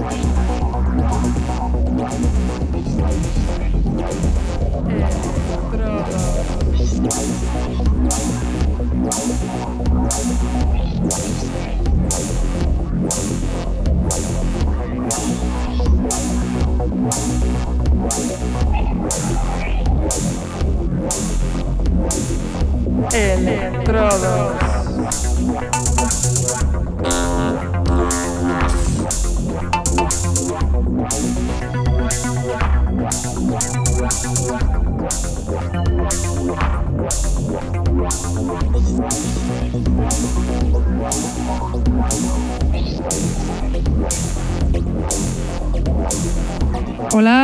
Estrada. Electrodos.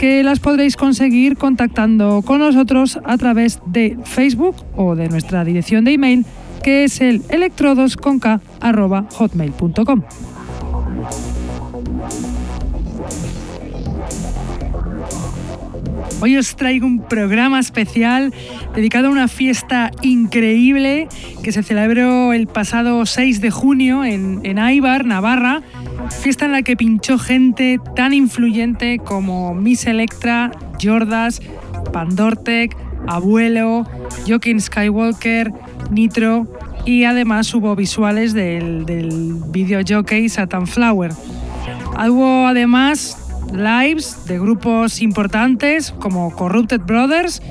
que las podréis conseguir contactando con nosotros a través de Facebook o de nuestra dirección de email que es el electrodosconk.hotmail.com. Hoy os traigo un programa especial dedicado a una fiesta increíble que se celebró el pasado 6 de junio en, en Aibar, Navarra, Fiesta en la que pinchó gente tan influyente como Miss Electra, Jordas, Pandortec, Abuelo, Joaquin Skywalker, Nitro y además hubo visuales del, del video jockey Satan Flower. Hubo además lives de grupos importantes como Corrupted Brothers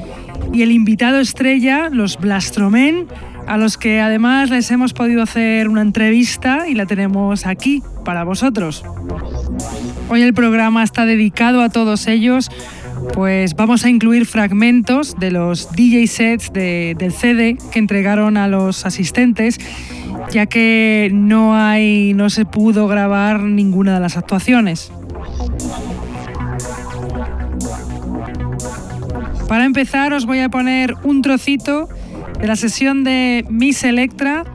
y el invitado estrella, los Blastromen, a los que además les hemos podido hacer una entrevista y la tenemos aquí para vosotros. Hoy el programa está dedicado a todos ellos, pues vamos a incluir fragmentos de los DJ sets del CD que entregaron a los asistentes, ya que no hay, no se pudo grabar ninguna de las actuaciones. Para empezar os voy a poner un trocito de la sesión de Miss Electra,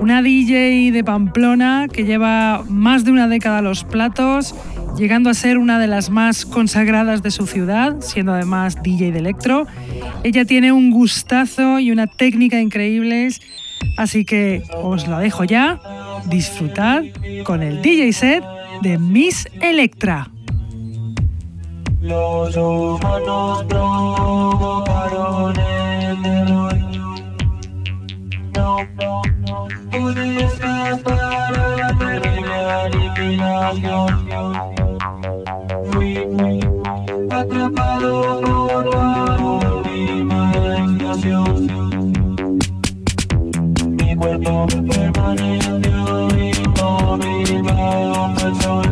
una DJ de Pamplona que lleva más de una década a los platos, llegando a ser una de las más consagradas de su ciudad, siendo además DJ de electro. Ella tiene un gustazo y una técnica increíbles, así que os la dejo ya. Disfrutad con el DJ set de Miss Electra. Los humanos provocaron Pude escapar a la terrible aniquilación. Fui, atrapado por la última explosión. Mi cuerpo permaneció inmóvil bajo el sol.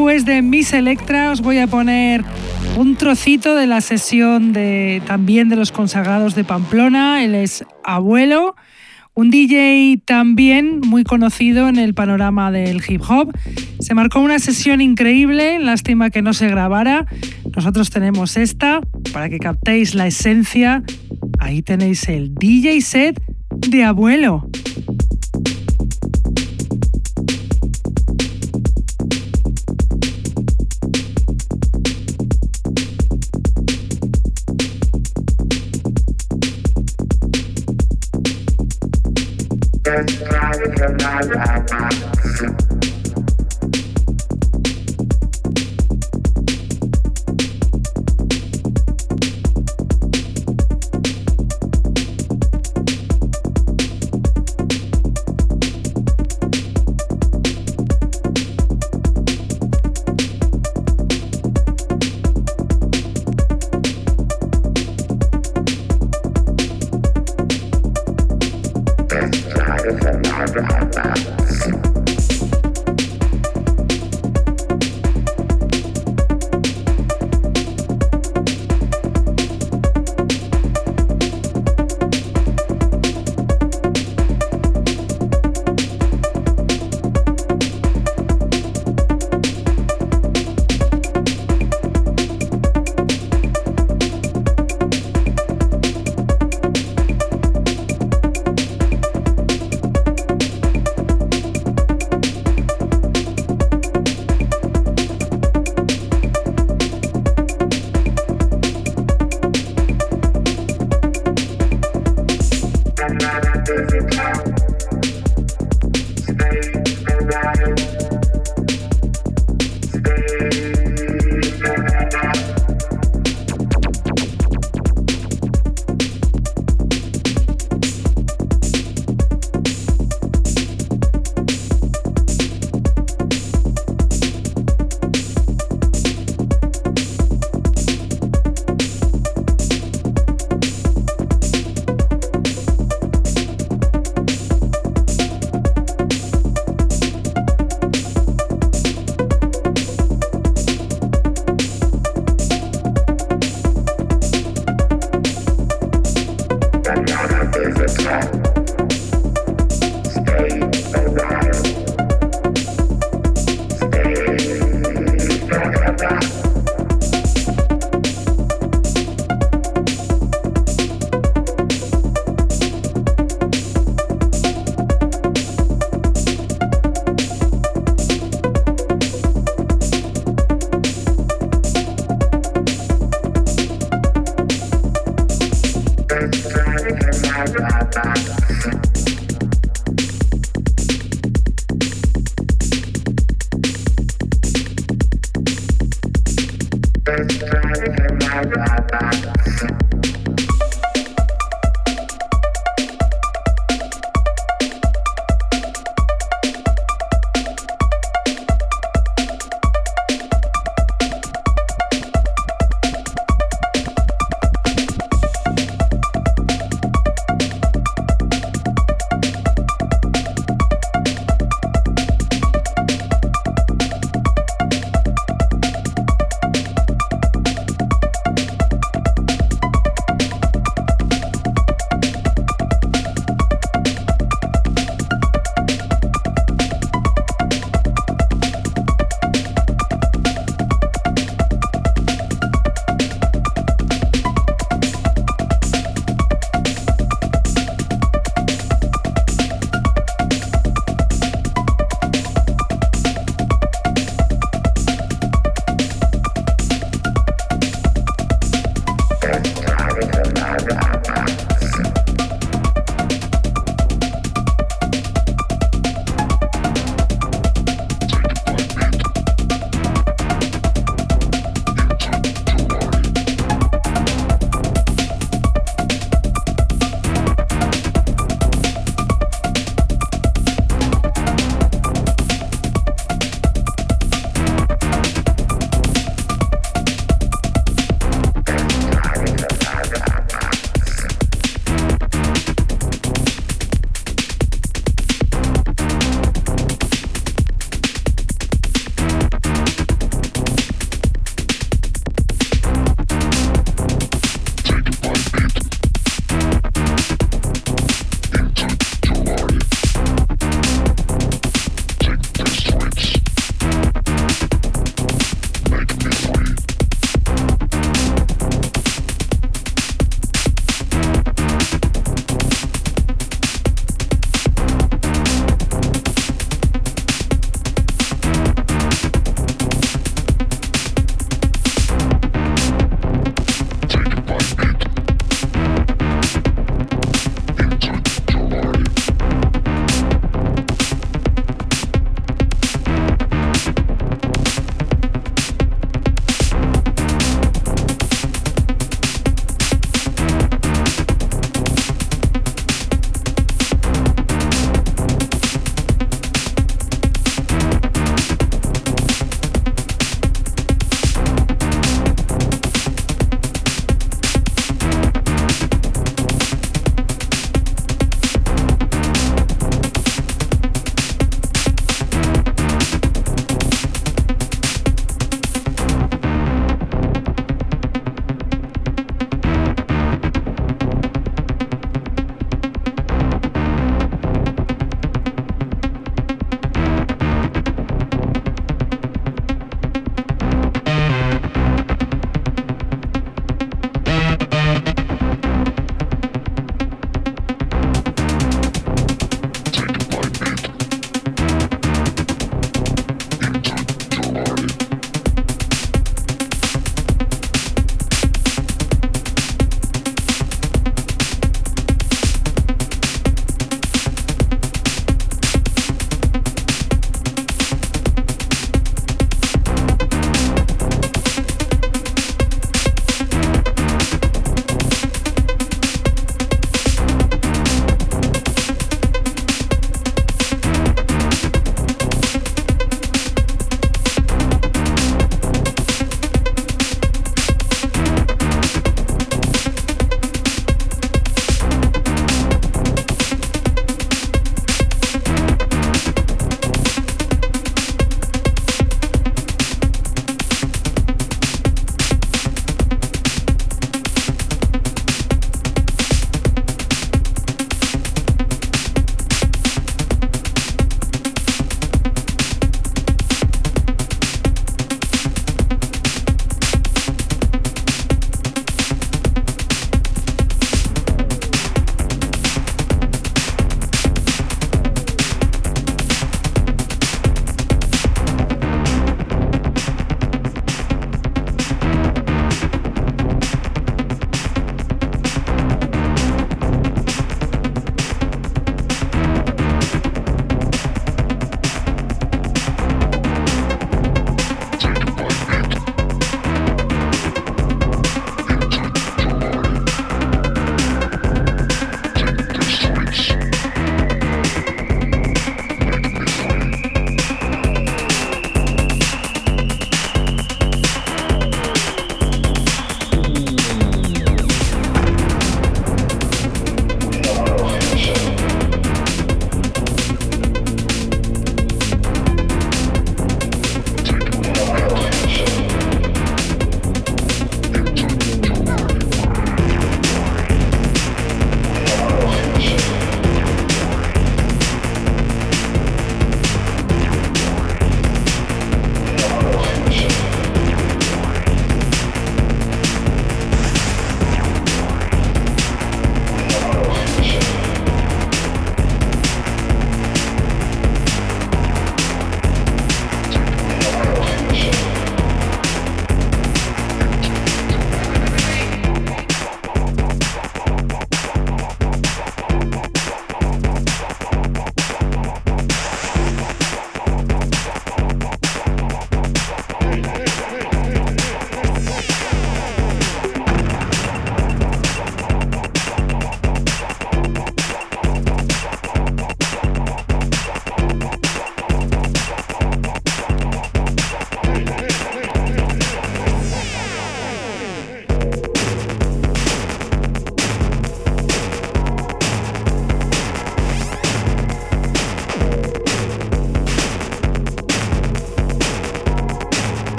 Después de Miss Electra os voy a poner un trocito de la sesión de también de los consagrados de Pamplona. Él es abuelo, un DJ también muy conocido en el panorama del hip hop. Se marcó una sesión increíble, lástima que no se grabara. Nosotros tenemos esta para que captéis la esencia. Ahí tenéis el DJ set de abuelo. Thank you.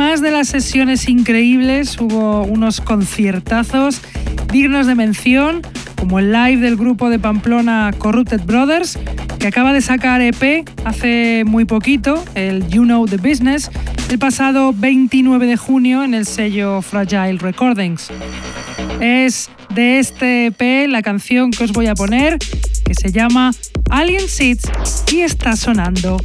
Además de las sesiones increíbles, hubo unos conciertazos dignos de mención, como el live del grupo de Pamplona Corrupted Brothers, que acaba de sacar EP hace muy poquito, el You Know the Business, el pasado 29 de junio en el sello Fragile Recordings. Es de este EP la canción que os voy a poner, que se llama Alien Seeds y está sonando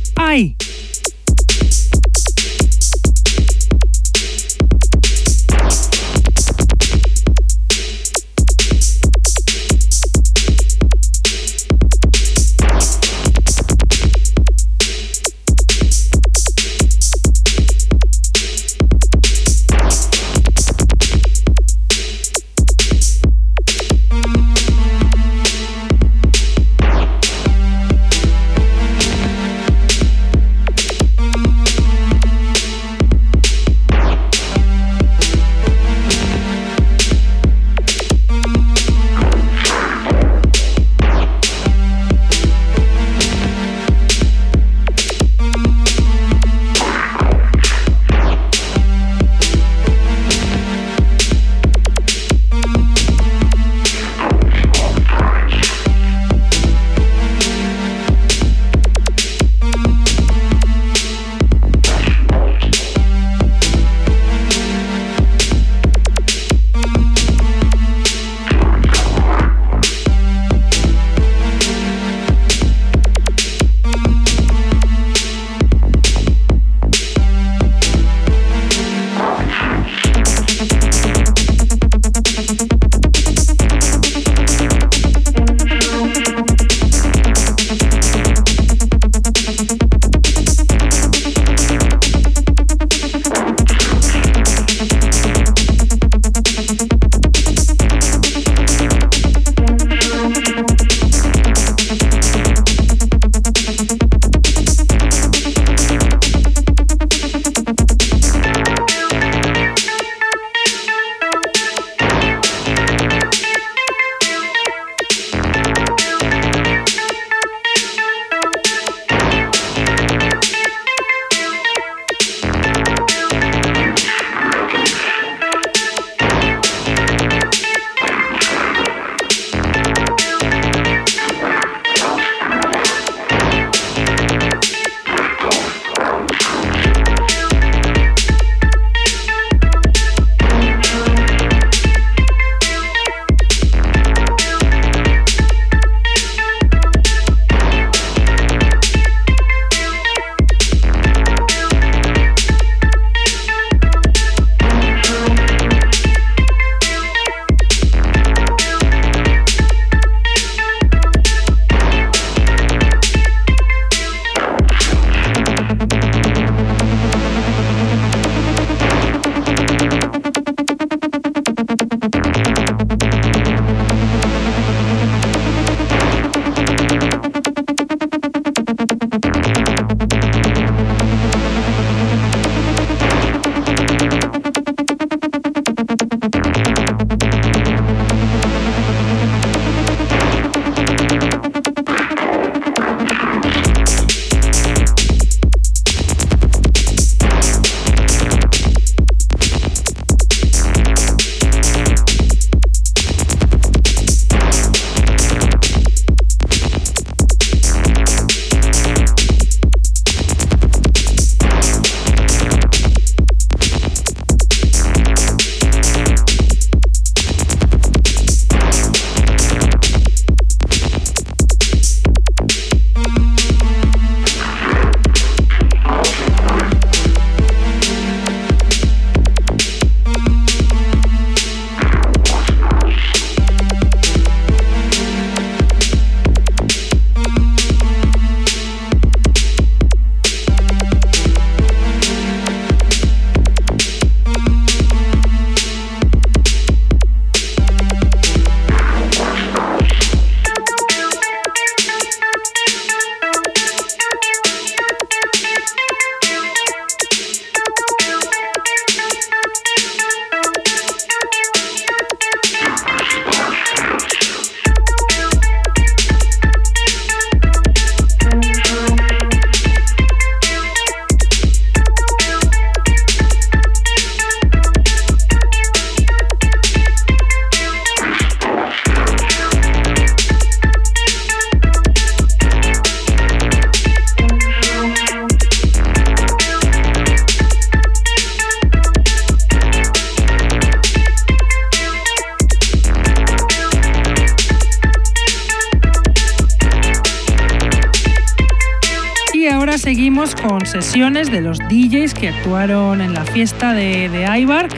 de los DJs que actuaron en la fiesta de, de Aibar.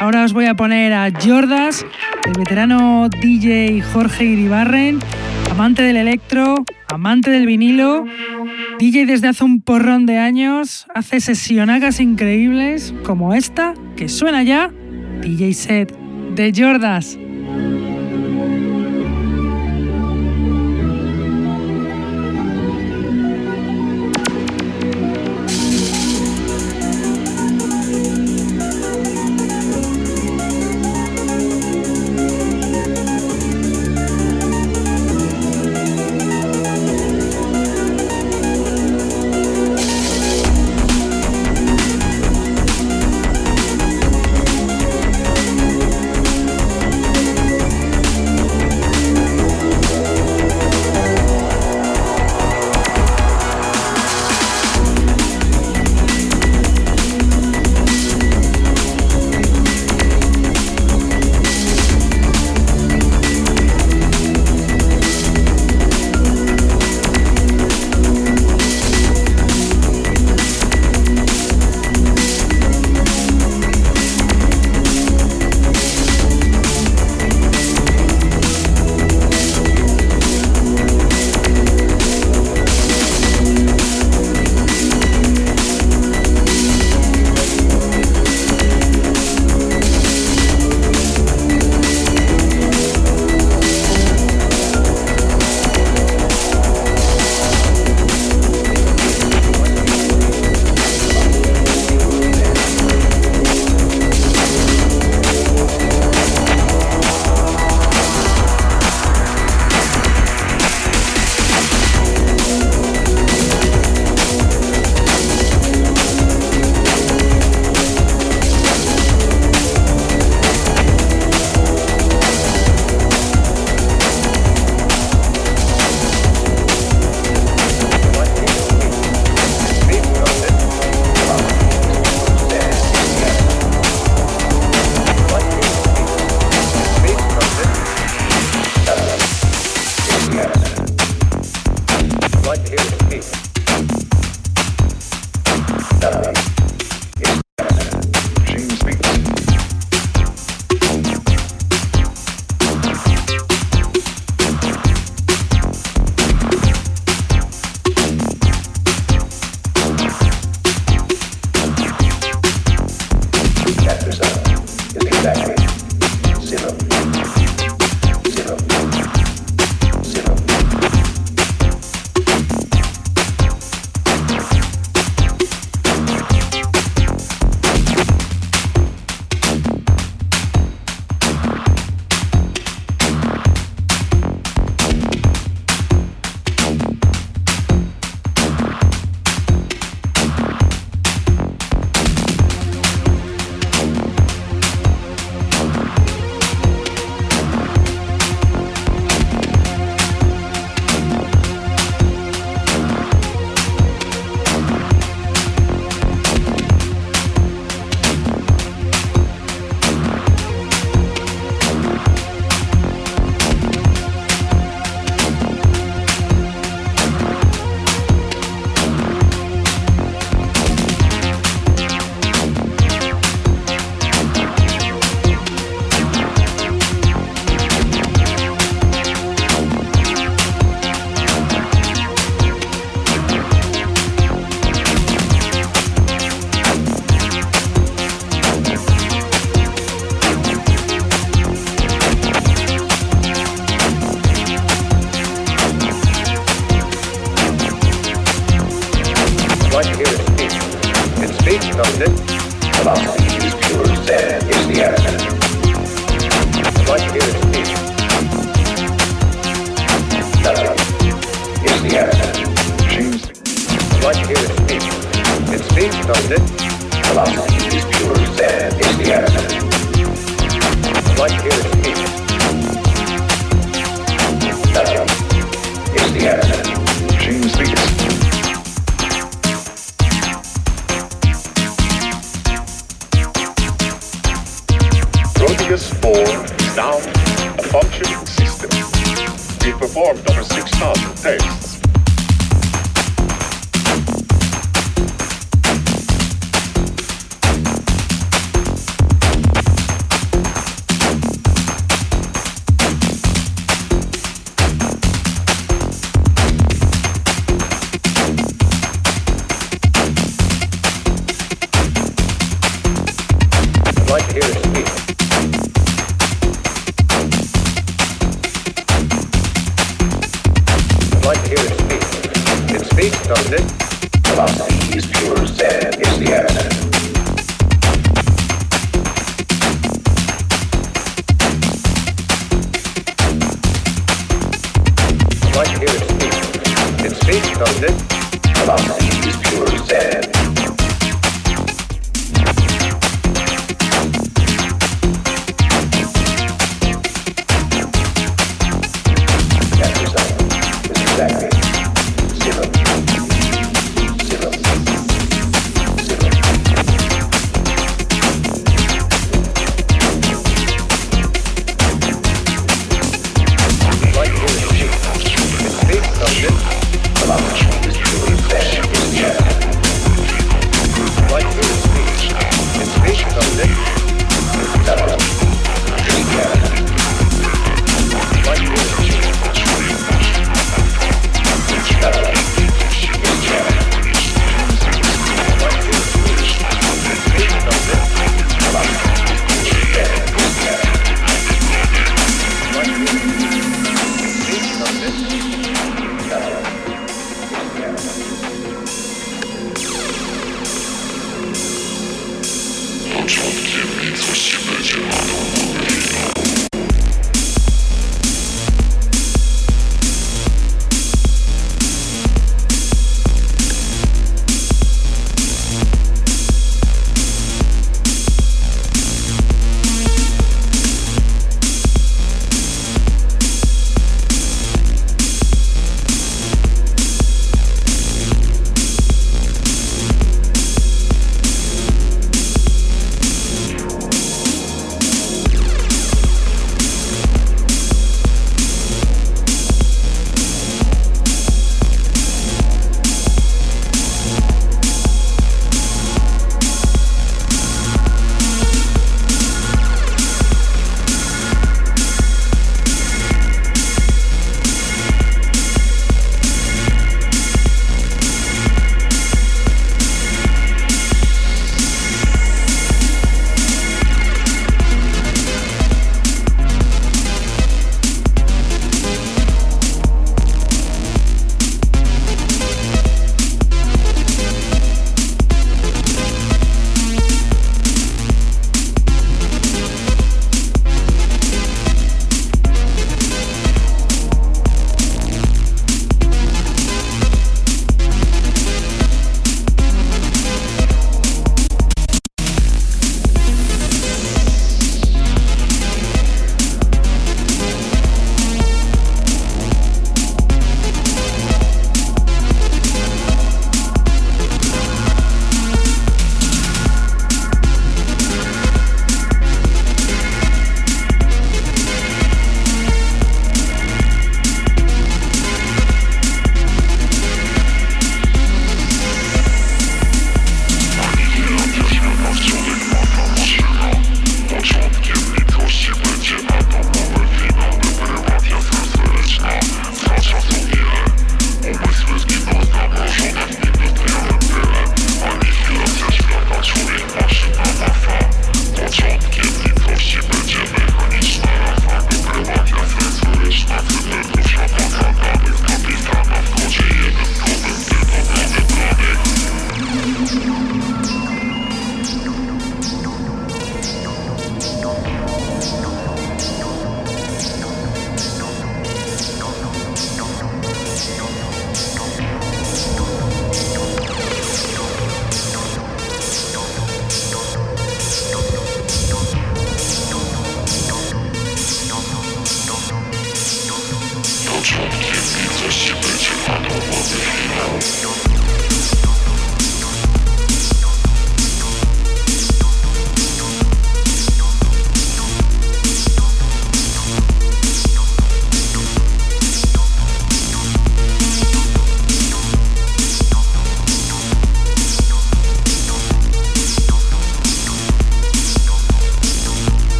Ahora os voy a poner a Jordas, el veterano DJ Jorge Iribarren, amante del electro, amante del vinilo, DJ desde hace un porrón de años, hace sesionagas increíbles como esta que suena ya, DJ set de Jordas.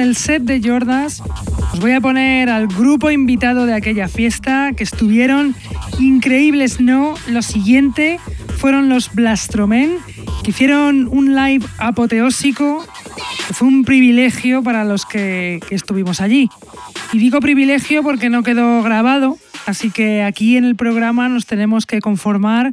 Del set de Jordas, os voy a poner al grupo invitado de aquella fiesta, que estuvieron increíbles, ¿no? Lo siguiente fueron los Blastromen, que hicieron un live apoteósico, que fue un privilegio para los que, que estuvimos allí. Y digo privilegio porque no quedó grabado, así que aquí en el programa nos tenemos que conformar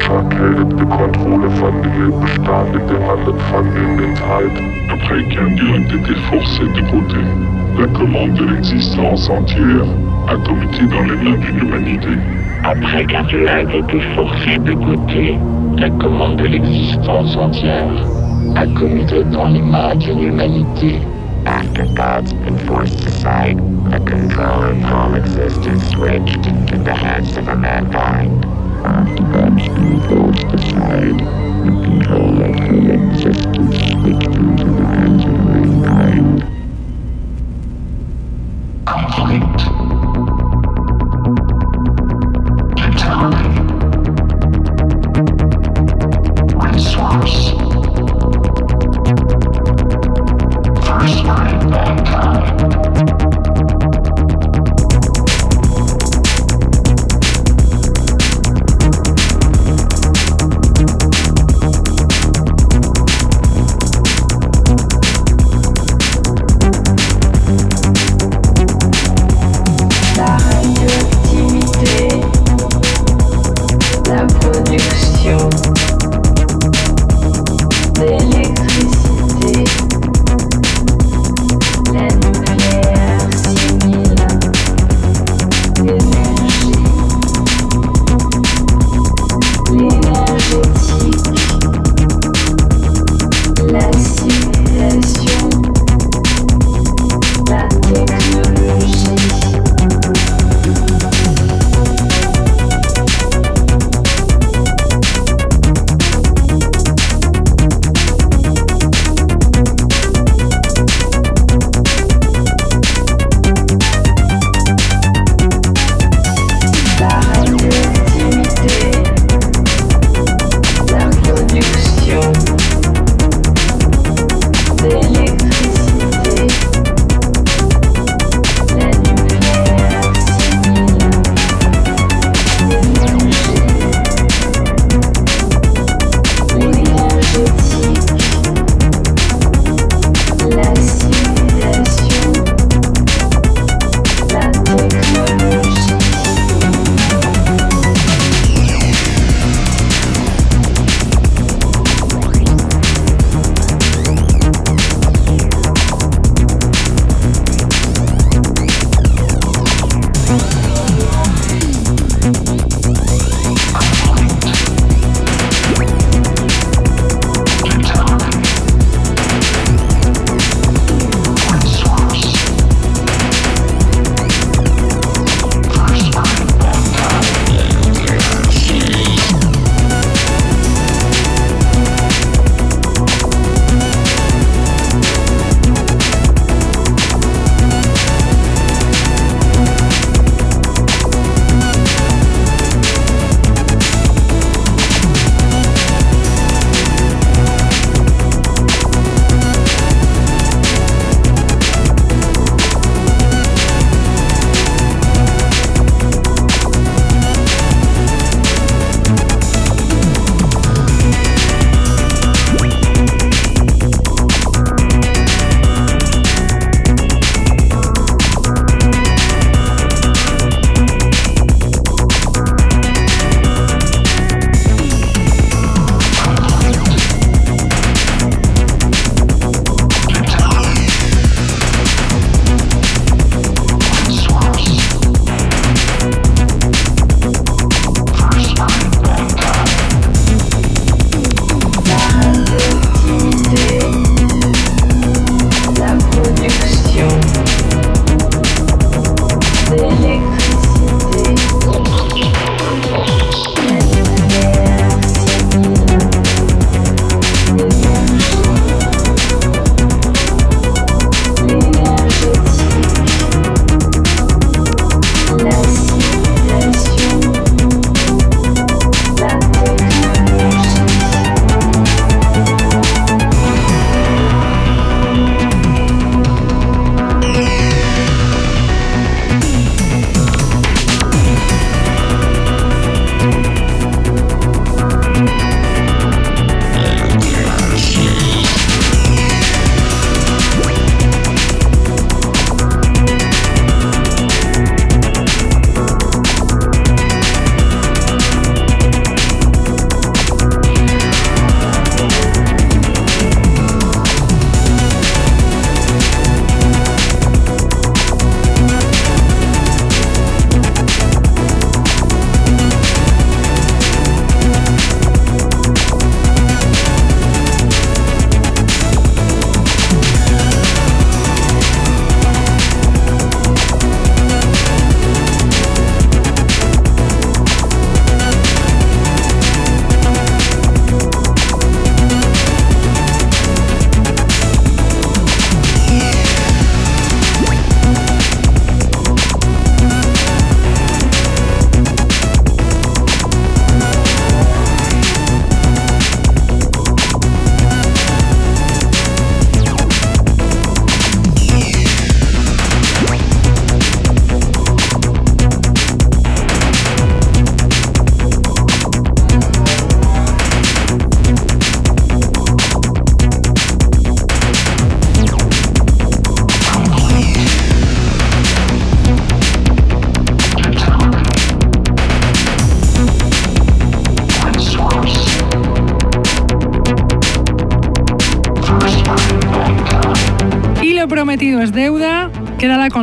einem Schakellet de contrôle fan de de. Après qu'un dieu ait été forcé de côté, la commande de l'existence entière a comité dans les mains d'une humanité. Après qu'un dieu ait été forcé de côté, la commande de l'existence entière a comité dans les mains d'une humanité. After God's the of existence switched the hands of mankind. God's been forced the control of all existence switched into the hands of mankind. Complete.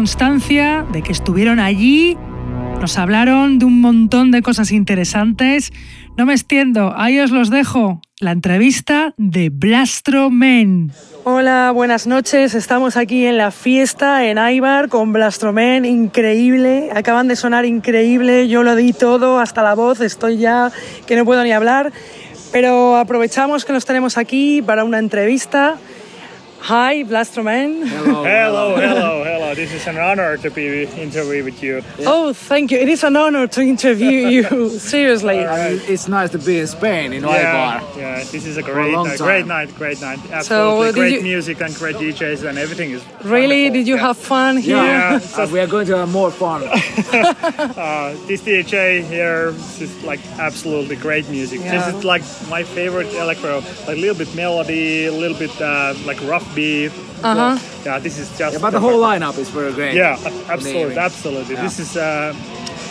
Constancia de que estuvieron allí, nos hablaron de un montón de cosas interesantes. No me extiendo, ahí os los dejo. La entrevista de Blastro Men. Hola, buenas noches. Estamos aquí en la fiesta en Aibar con Blastromen, increíble. Acaban de sonar increíble. Yo lo di todo, hasta la voz. Estoy ya que no puedo ni hablar. Pero aprovechamos que nos tenemos aquí para una entrevista. Hi, Blastromen. Hello, hello, hello, hello. This is an honor to be interviewed with you. Oh, thank you. It is an honor to interview you. Seriously. Uh, it's nice to be in Spain, in Yeah, Eibar. yeah. This is a a great, long night, great night, great night. So, Absolutely did great you- music and great DJs and everything is. Really? wonderful. Did you Yeah. have fun here? Yeah. Uh, we are going to have more fun. Uh, this DJ here is like absolutely great music. Yeah. This is like my favorite electro, like a little bit melody, a little bit uh, like rough beat. Uh-huh. Yeah, this is just. Yeah, but the whole lineup is very great. Yeah, absolutely, Amazing. absolutely. Yeah. This is uh,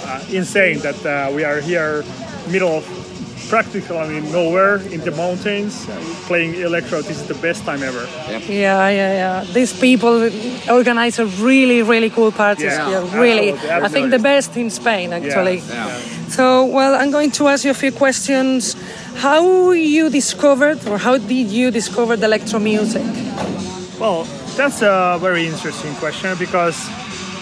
uh, insane that uh, we are here, middle of practically nowhere in the mountains, uh, playing electro. This is the best time ever. Yeah, yeah, yeah. These people organize a really, really cool parties Yeah, here. Really, absolutely, I think the best in Spain, actually. Yeah. So, well, I'm going to ask you a few questions. How you discovered, or how did you discover the electro music? Well, that's a very interesting question because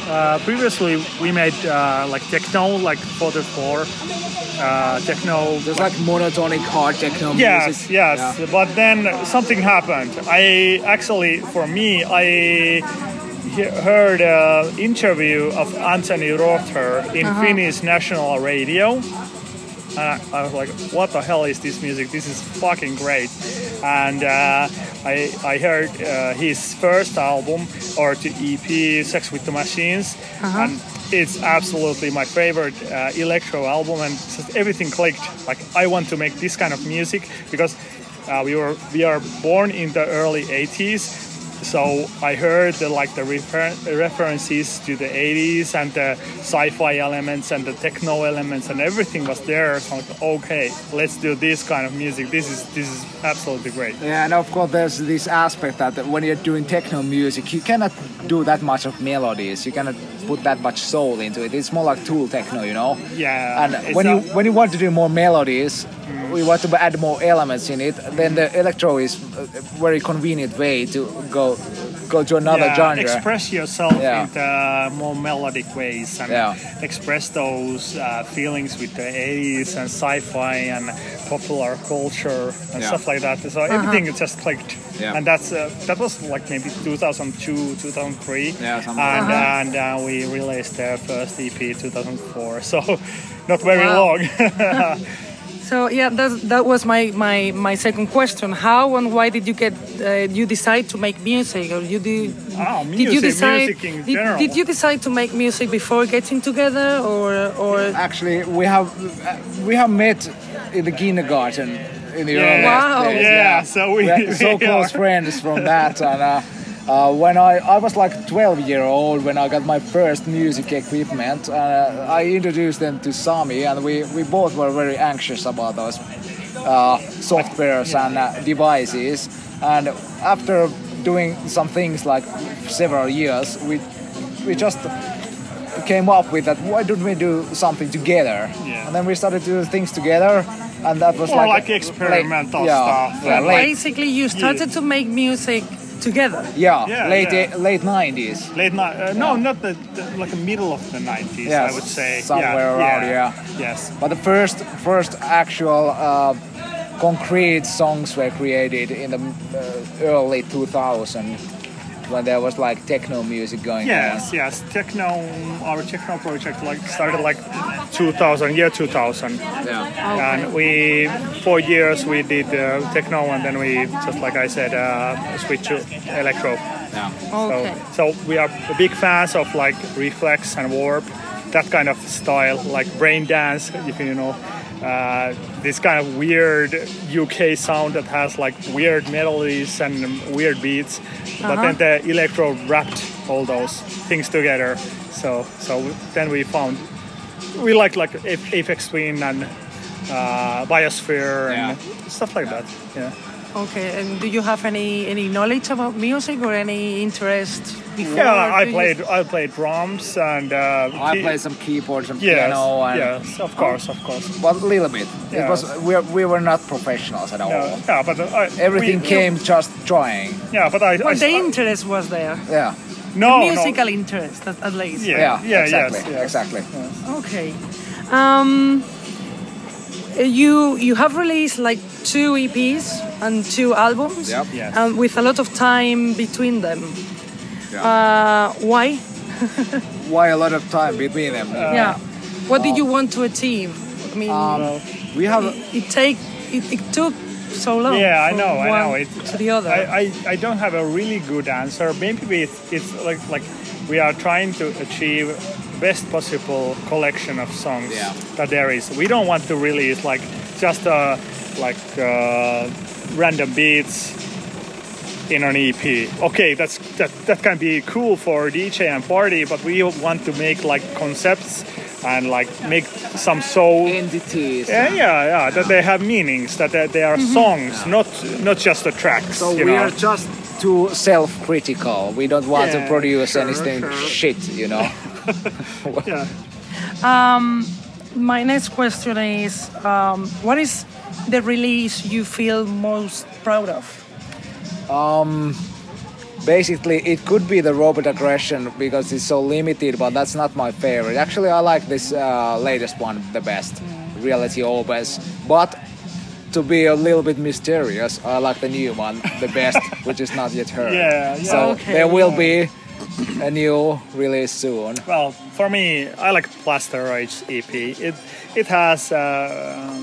uh, previously we made uh, like techno, like 44, uh, techno. There's like monotonic hard techno Yes, music. yes. Yeah. But then something happened. I actually, for me, I he- heard an interview of Anthony Rother in Finnish national radio. And I, I was like, what the hell is this music? This is fucking great. And uh, I, I heard uh, his first album or the EP, Sex with the Machines. And it's absolutely my favorite uh, electro album. And just everything clicked. Like, I want to make this kind of music because uh, we were we are born in the early 80s so I heard the, like the refer- references to the 80s and the sci-fi elements and the techno elements and everything was there. So like, okay, let's do this kind of music. This is this is absolutely great. Yeah, and of course there's this aspect that when you're doing techno music, you cannot do that much of melodies. You cannot put that much soul into it. It's more like tool techno, you know. Yeah. And when you a- when you want to do more melodies, we mm. want to add more elements in it. Then the electro is a very convenient way to go go to another yeah, genre. express yourself Yeah. in the more melodic ways and Yeah. express those uh, feelings with the 80s and sci-fi and popular culture and Yeah. stuff like that. So everything just clicked, Yeah. and that's uh, that was like maybe 2002, 2003, Yeah, something and like and uh, we released the first EP 2004. So not very Wow. long. So yeah, that, that was my, my, my second question. How and why did you get uh, you decide to make music, or you did? Oh, did you decide? music in did, did you decide to make music before getting together, or or? Actually, we have we have met in the kindergarten in the Yeah. early Wow. days. Yeah, so we- are so close are. friends from that. And uh, uh, when I I was like 12 year old when I got my first music equipment, uh, I introduced them to Sami, and we we both were very anxious about those uh, softwares and uh, devices. And after doing some things like several years, we we just came up with that why don't we do something together Yeah. and then we started to do things together and that was More like like experimental late, stuff. yeah, And late, Basically, you started to make music together. yeah, Yeah, late yeah. late 90s Late night? Uh, no, not the, the like the middle of the 90s. Yes, I would say somewhere yeah, around, yeah. yeah. Yes. but the first first actual uh, concrete songs were created in the uh, early 2000 when there was like techno music going on. Yes, yes. Techno, our techno project like started like 2000, year 2000, on yeah and we four years we did uh, techno, and then we just like I said, uh, switched to electro. yeah Okay. So, so we are big fans of like Rephlex and Warp, that kind of style, like brain dance, if you know. Uh, this kind of weird UK sound that has like weird melodies and weird beats, but then the electro wrapped all those things together. So so then we found we like like Aphex Twin and uh, Biosphere and Yeah. stuff like that. Yeah. Okay, and do you have any any knowledge about music or any interest before? Yeah, I Do you- played I played drums and uh, I key- played some keyboards and Yes, piano and yes, of course, of course. but a little bit. Yeah. It was we, we were not professionals at all. Yeah, yeah, but uh, I, Everything we- came just trying. Yeah, but I. I the I- interest was there. Yeah. no, no. Musical interest, at, at least. Yeah, Yeah. yeah, exactly. yes, yes. Exactly. Okay. Um, you you have released like two EPs and two albums. Yep. Yes. Um, with a lot of time between them. Yeah. Uh, why? Why a lot of time between them? yeah. What did you want to achieve? I mean, Um, we have it take it, it took so long. Yeah, I from know, I know. It, to the other. I, I, I don't have a really good answer. Maybe it's, it's like like we are trying to achieve best possible collection of songs Yeah. that there is. We don't want to release like just uh, like uh, random beats in an EP. Okay, that's that that can be cool for DJ and party, but we want to make like concepts and like make some soul. entities. Yeah, yeah, yeah. That they have meanings. That they, they are songs, not not just the tracks. So you we know? are just too self-critical. We don't want Yeah, to produce sure, anything sure. shit, you know. yeah. My next question is, um, what is the release you feel most proud of? Basically, it could be the robot aggression because it's so limited, but that's not my favorite. Actually, I like this uh, latest one the best, Reality Opus. But to be a little bit mysterious, I like the new one the best, which is not yet heard. Yeah, yeah. So Okay. there will be a new release soon. Well, for me, I like Blasteroids EP. It it has uh,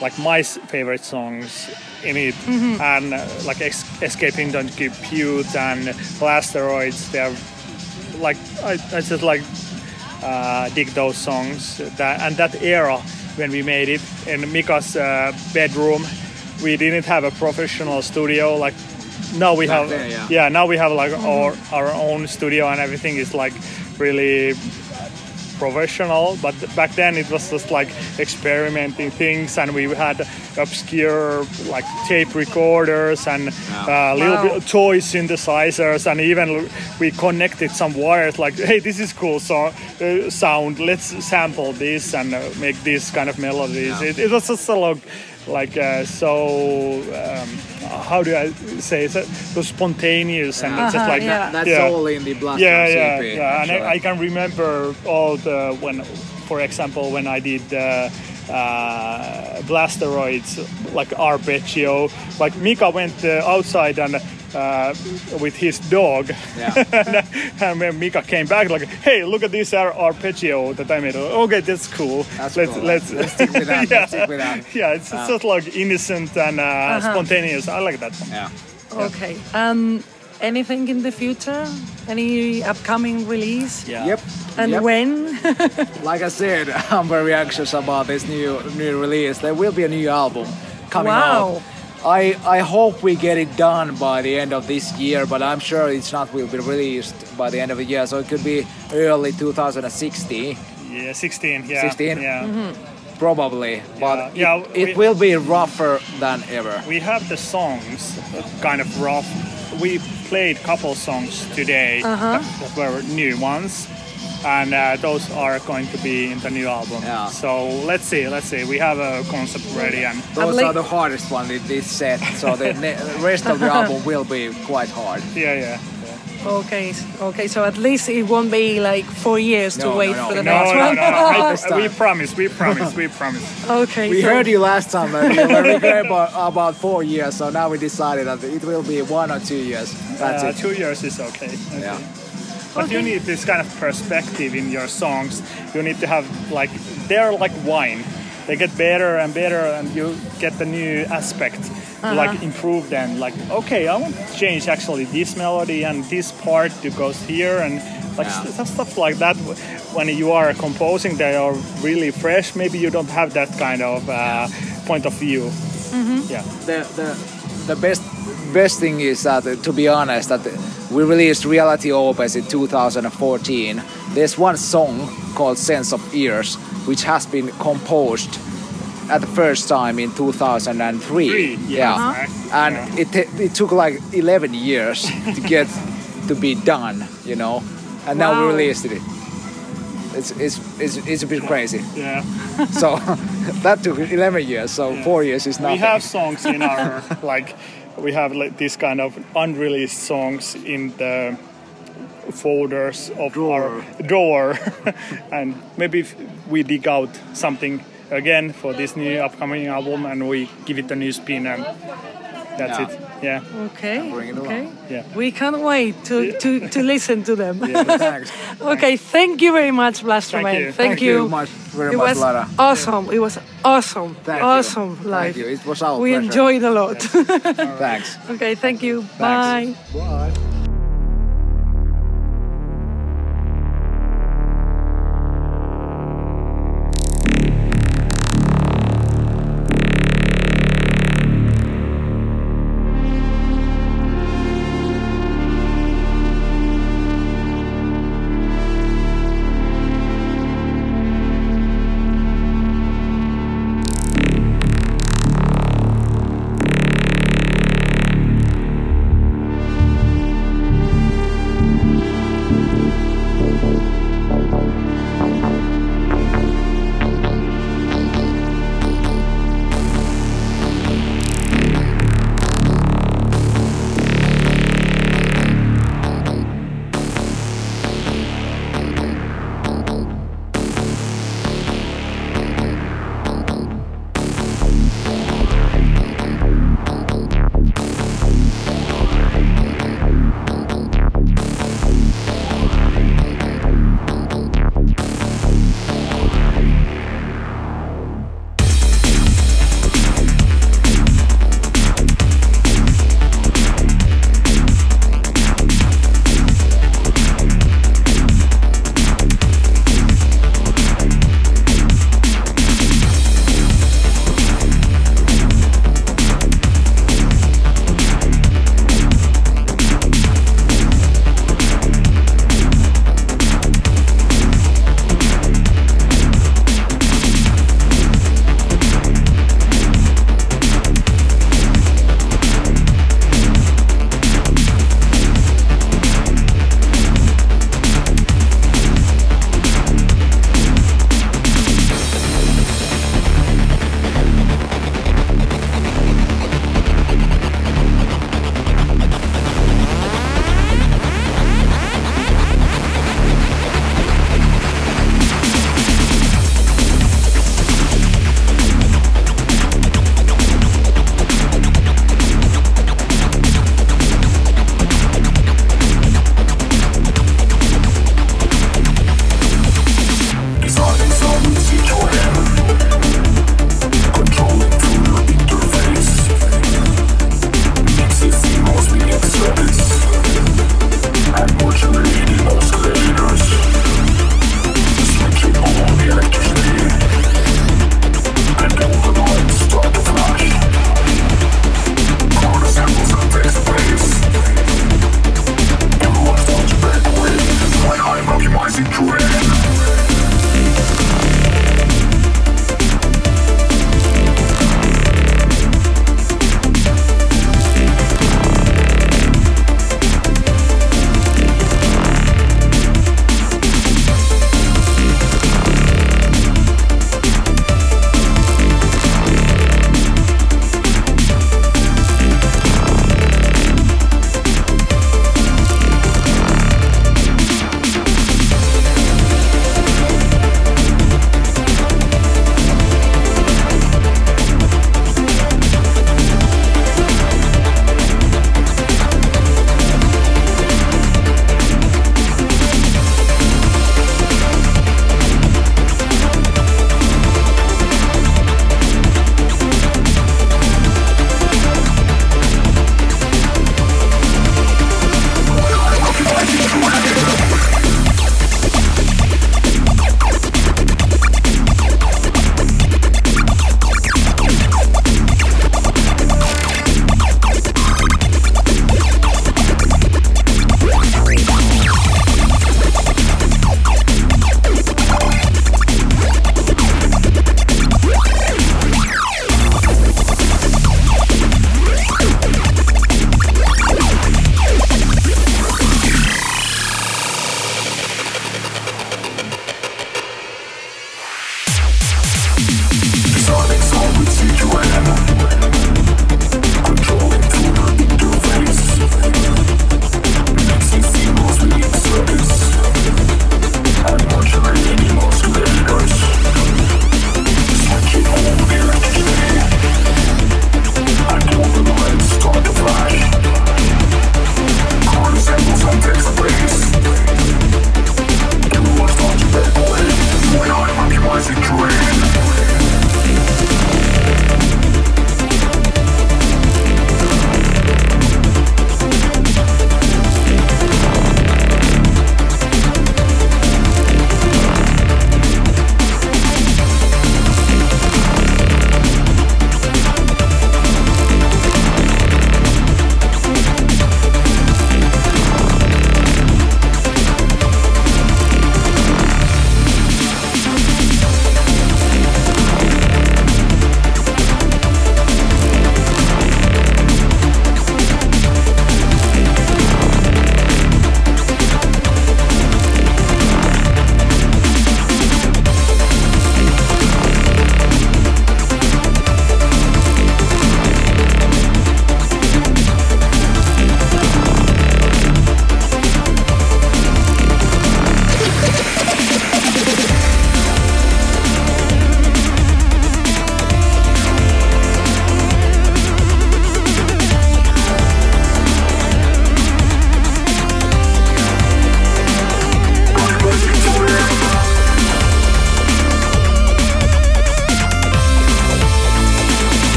like my favorite songs in it, and uh, like es- Escaping Don't Compute and Blasteroids. They're like I, I just like uh, dig those songs. That and that era when we made it in Mika's uh, bedroom, we didn't have a professional studio like. Now we have, then, yeah. now we have like our our own studio and everything is like really professional but back then it was just like experimenting things and we had obscure like tape recorders and uh, little Wow. bit of toy synthesizers and even we connected some wires like hey this is cool so uh, sound let's sample this and uh, make this kind of melodies it, it was just a lot like uh, so um, how do I say it so spontaneous and it's just Uh-huh, like yeah. That's Yeah. all in the Blast yeah, yeah, CP, yeah. And I, I can remember all the when, for example, when I did uh, uh, Blasteroids, like arpeggio. Like Mika went uh, outside and uh, with his dog, Yeah. and when Mika came back, like, hey, look at this ar- arpeggio that I made. Okay, that's cool. That's let's cool. let's Let's stick with that. yeah. Stick with that. Yeah, it's just like innocent and uh, Uh-huh. spontaneous. I like that one. yeah. Okay. Um, anything in the future? Any upcoming release? Yeah. Yep. And yep. when? Like I said, I'm very anxious about this new new release. There will be a new album coming Wow. out. I I hope we get it done by the end of this year, but I'm sure it's not will be released by the end of the year. So it could be early 2016, Yeah, 16. Yeah. 16? Yeah. probably. But Yeah, it, yeah, it will be rougher than ever. We have the songs kind of rough. We played couple songs today Uh-huh. that were new ones, and uh, those are going to be in the new album. Yeah. So let's see, let's see. We have a concept ready, and Those late- are the hardest one in this set. So the ne- rest of the album will be quite hard. yeah, yeah. okay. Okay. So at least it won't be like four years to No, no, wait no. for the No, next no, one. no. no. This I, we promise, we promise, we promise. Okay. We so- heard you last time that you were about, about four years, so now we decided that it will be one or two years. That's Uh, it. two years is okay. okay. Yeah. But you need this kind of perspective in your songs. You need to have like they're like wine. They get better and better, and you get the new aspect to like improve them. Like okay, I want to change actually this melody and this part to goes here and like Yeah. st- stuff like that. When you are composing, they are really fresh. Maybe you don't have that kind of uh, point of view. Yeah. The, the, the best best thing is that, to be honest, that we released Reality Opus in 2014. There's one song called Sense of Ears, which has been composed at the first time in 2003. Three, yeah. Uh-huh. and Yeah. it t- it took like 11 years to get to be done, you know, and now we Wow. released it. It's it's it's, it's a bit crazy. Yeah. So that took 11 years. So four years is not. We have songs in our like we have like these kind of unreleased songs in the folders of our drawer. And maybe if we dig out something again for this new upcoming album and we give it a new spin and that's Yeah. it yeah Okay. bring it okay. along. Yeah. We can't wait to, to, to listen to them. Yeah, Thanks. okay, thank you very much, Blaster Thank Man. you. Thank, Thank you much, very it much, was Lara. awesome. It was awesome. Thank you. awesome Thank live. you. It was our we pleasure. enjoyed a lot. Thanks. okay, thank you. Bye. Thanks. Bye. después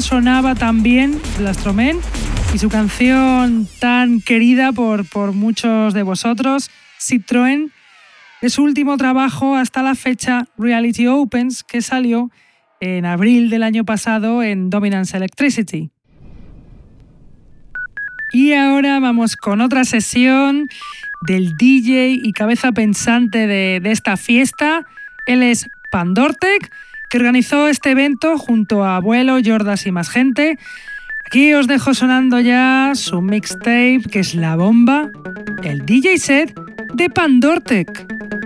sonaba también Blastromen y su canción tan querida por, por muchos de vosotros, Citroën, es su último trabajo hasta la fecha Reality Opens que salió en abril del año pasado en Dominance Electricity. Y ahora vamos con otra sesión del DJ y cabeza pensante de, de esta fiesta. Él es Pandortec, que organizó este evento junto a Abuelo, Jordas y más gente. Aquí os dejo sonando ya su mixtape, que es la bomba, el DJ set de Pandortec.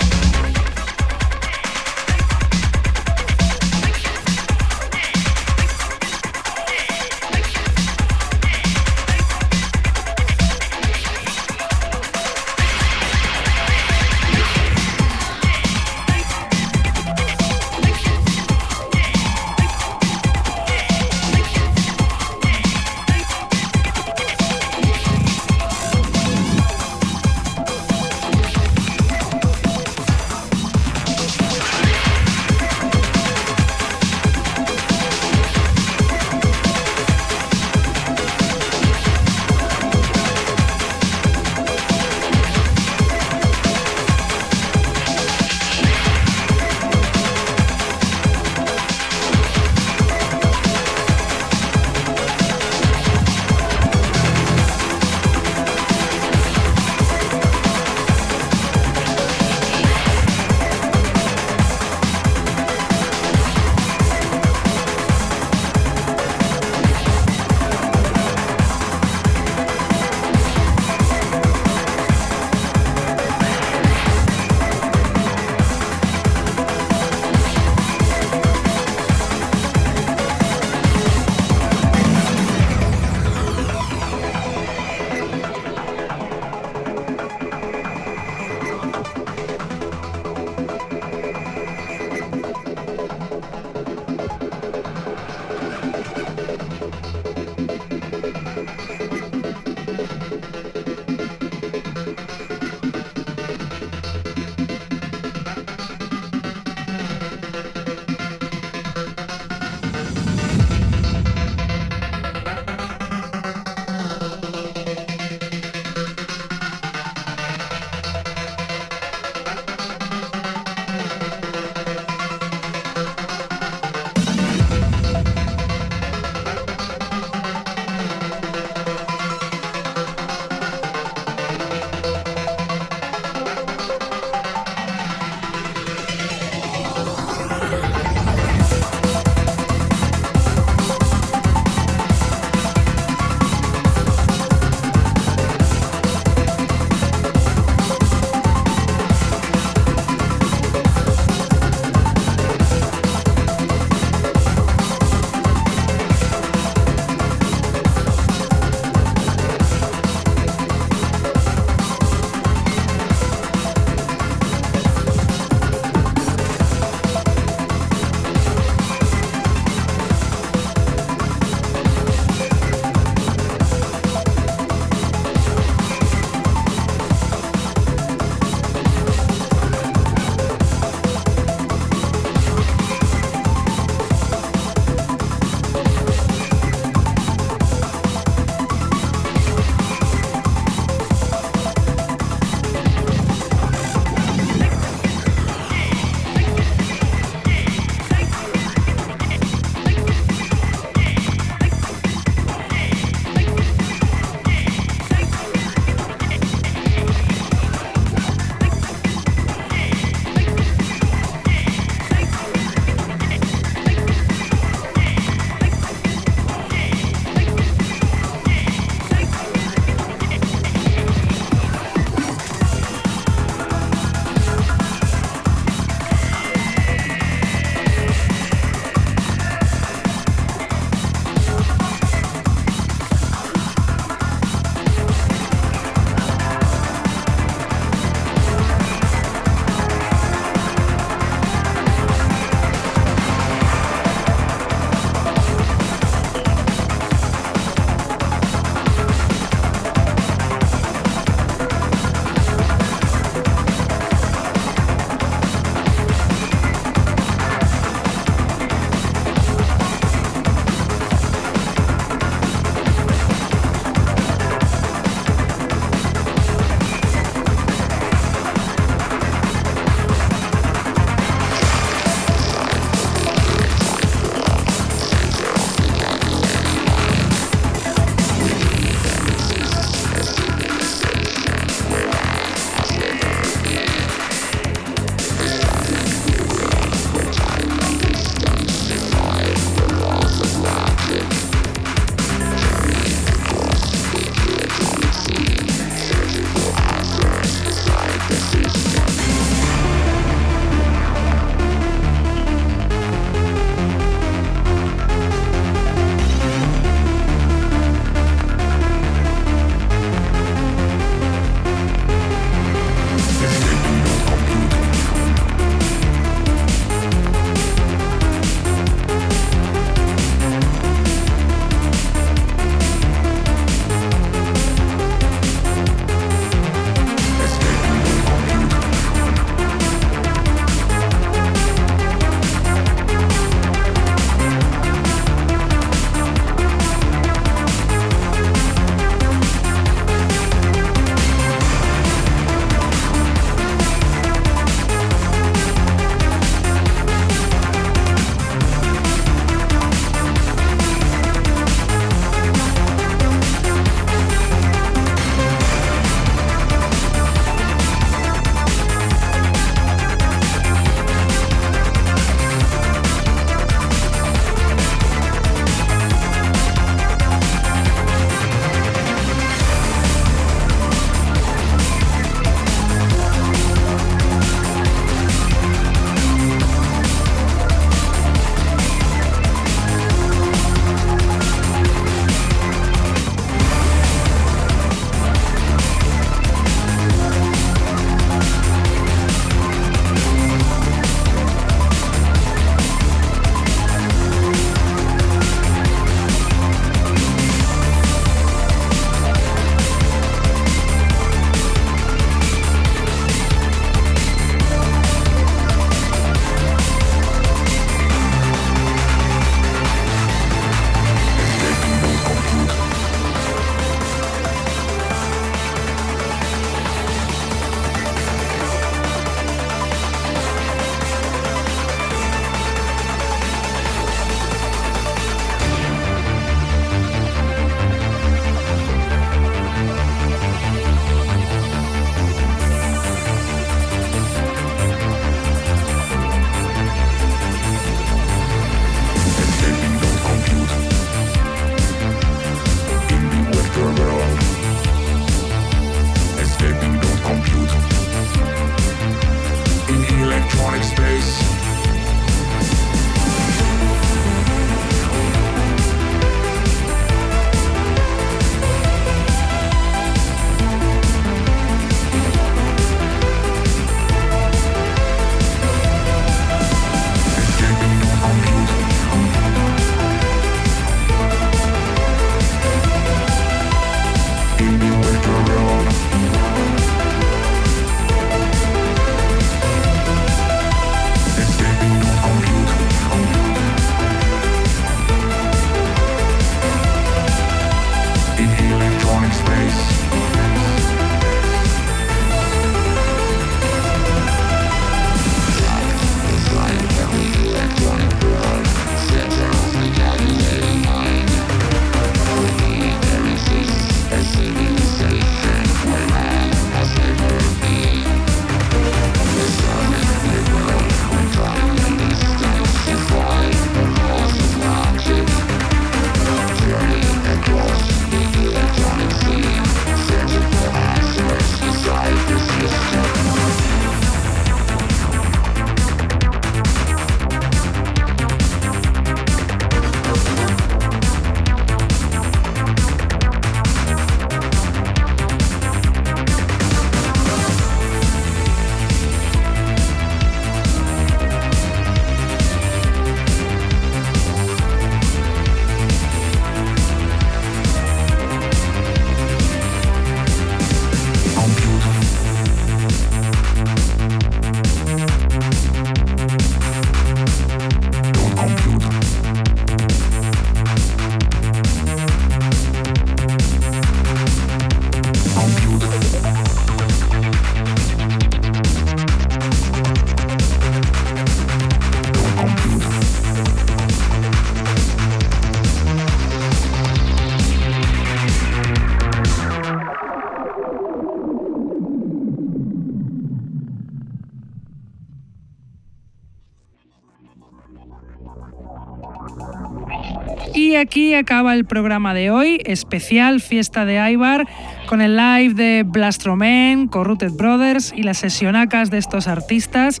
Aquí acaba el programa de hoy, especial fiesta de Aibar, con el live de Blastromen, Corrupted Brothers y las sesionacas de estos artistas.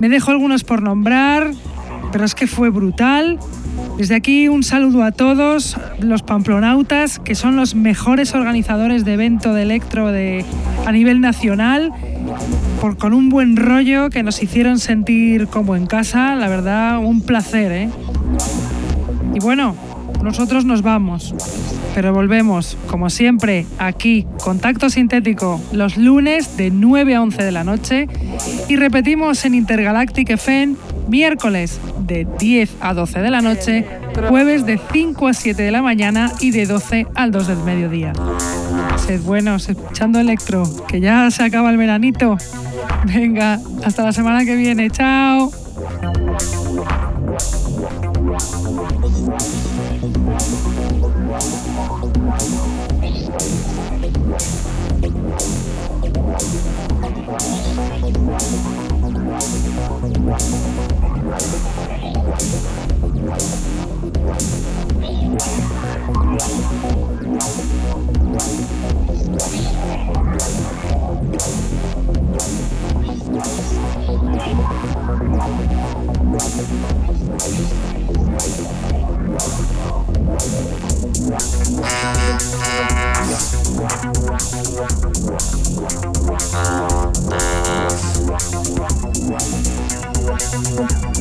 Me dejo algunos por nombrar, pero es que fue brutal. Desde aquí un saludo a todos los pamplonautas, que son los mejores organizadores de evento de electro de, a nivel nacional, por, con un buen rollo que nos hicieron sentir como en casa. La verdad, un placer. ¿eh? Y bueno, nosotros nos vamos, pero volvemos, como siempre, aquí, Contacto Sintético, los lunes de 9 a 11 de la noche y repetimos en Intergalactic FM miércoles de 10 a 12 de la noche, jueves de 5 a 7 de la mañana y de 12 al 2 del mediodía. Sed buenos, escuchando electro, que ya se acaba el veranito. Venga, hasta la semana que viene, chao. Thank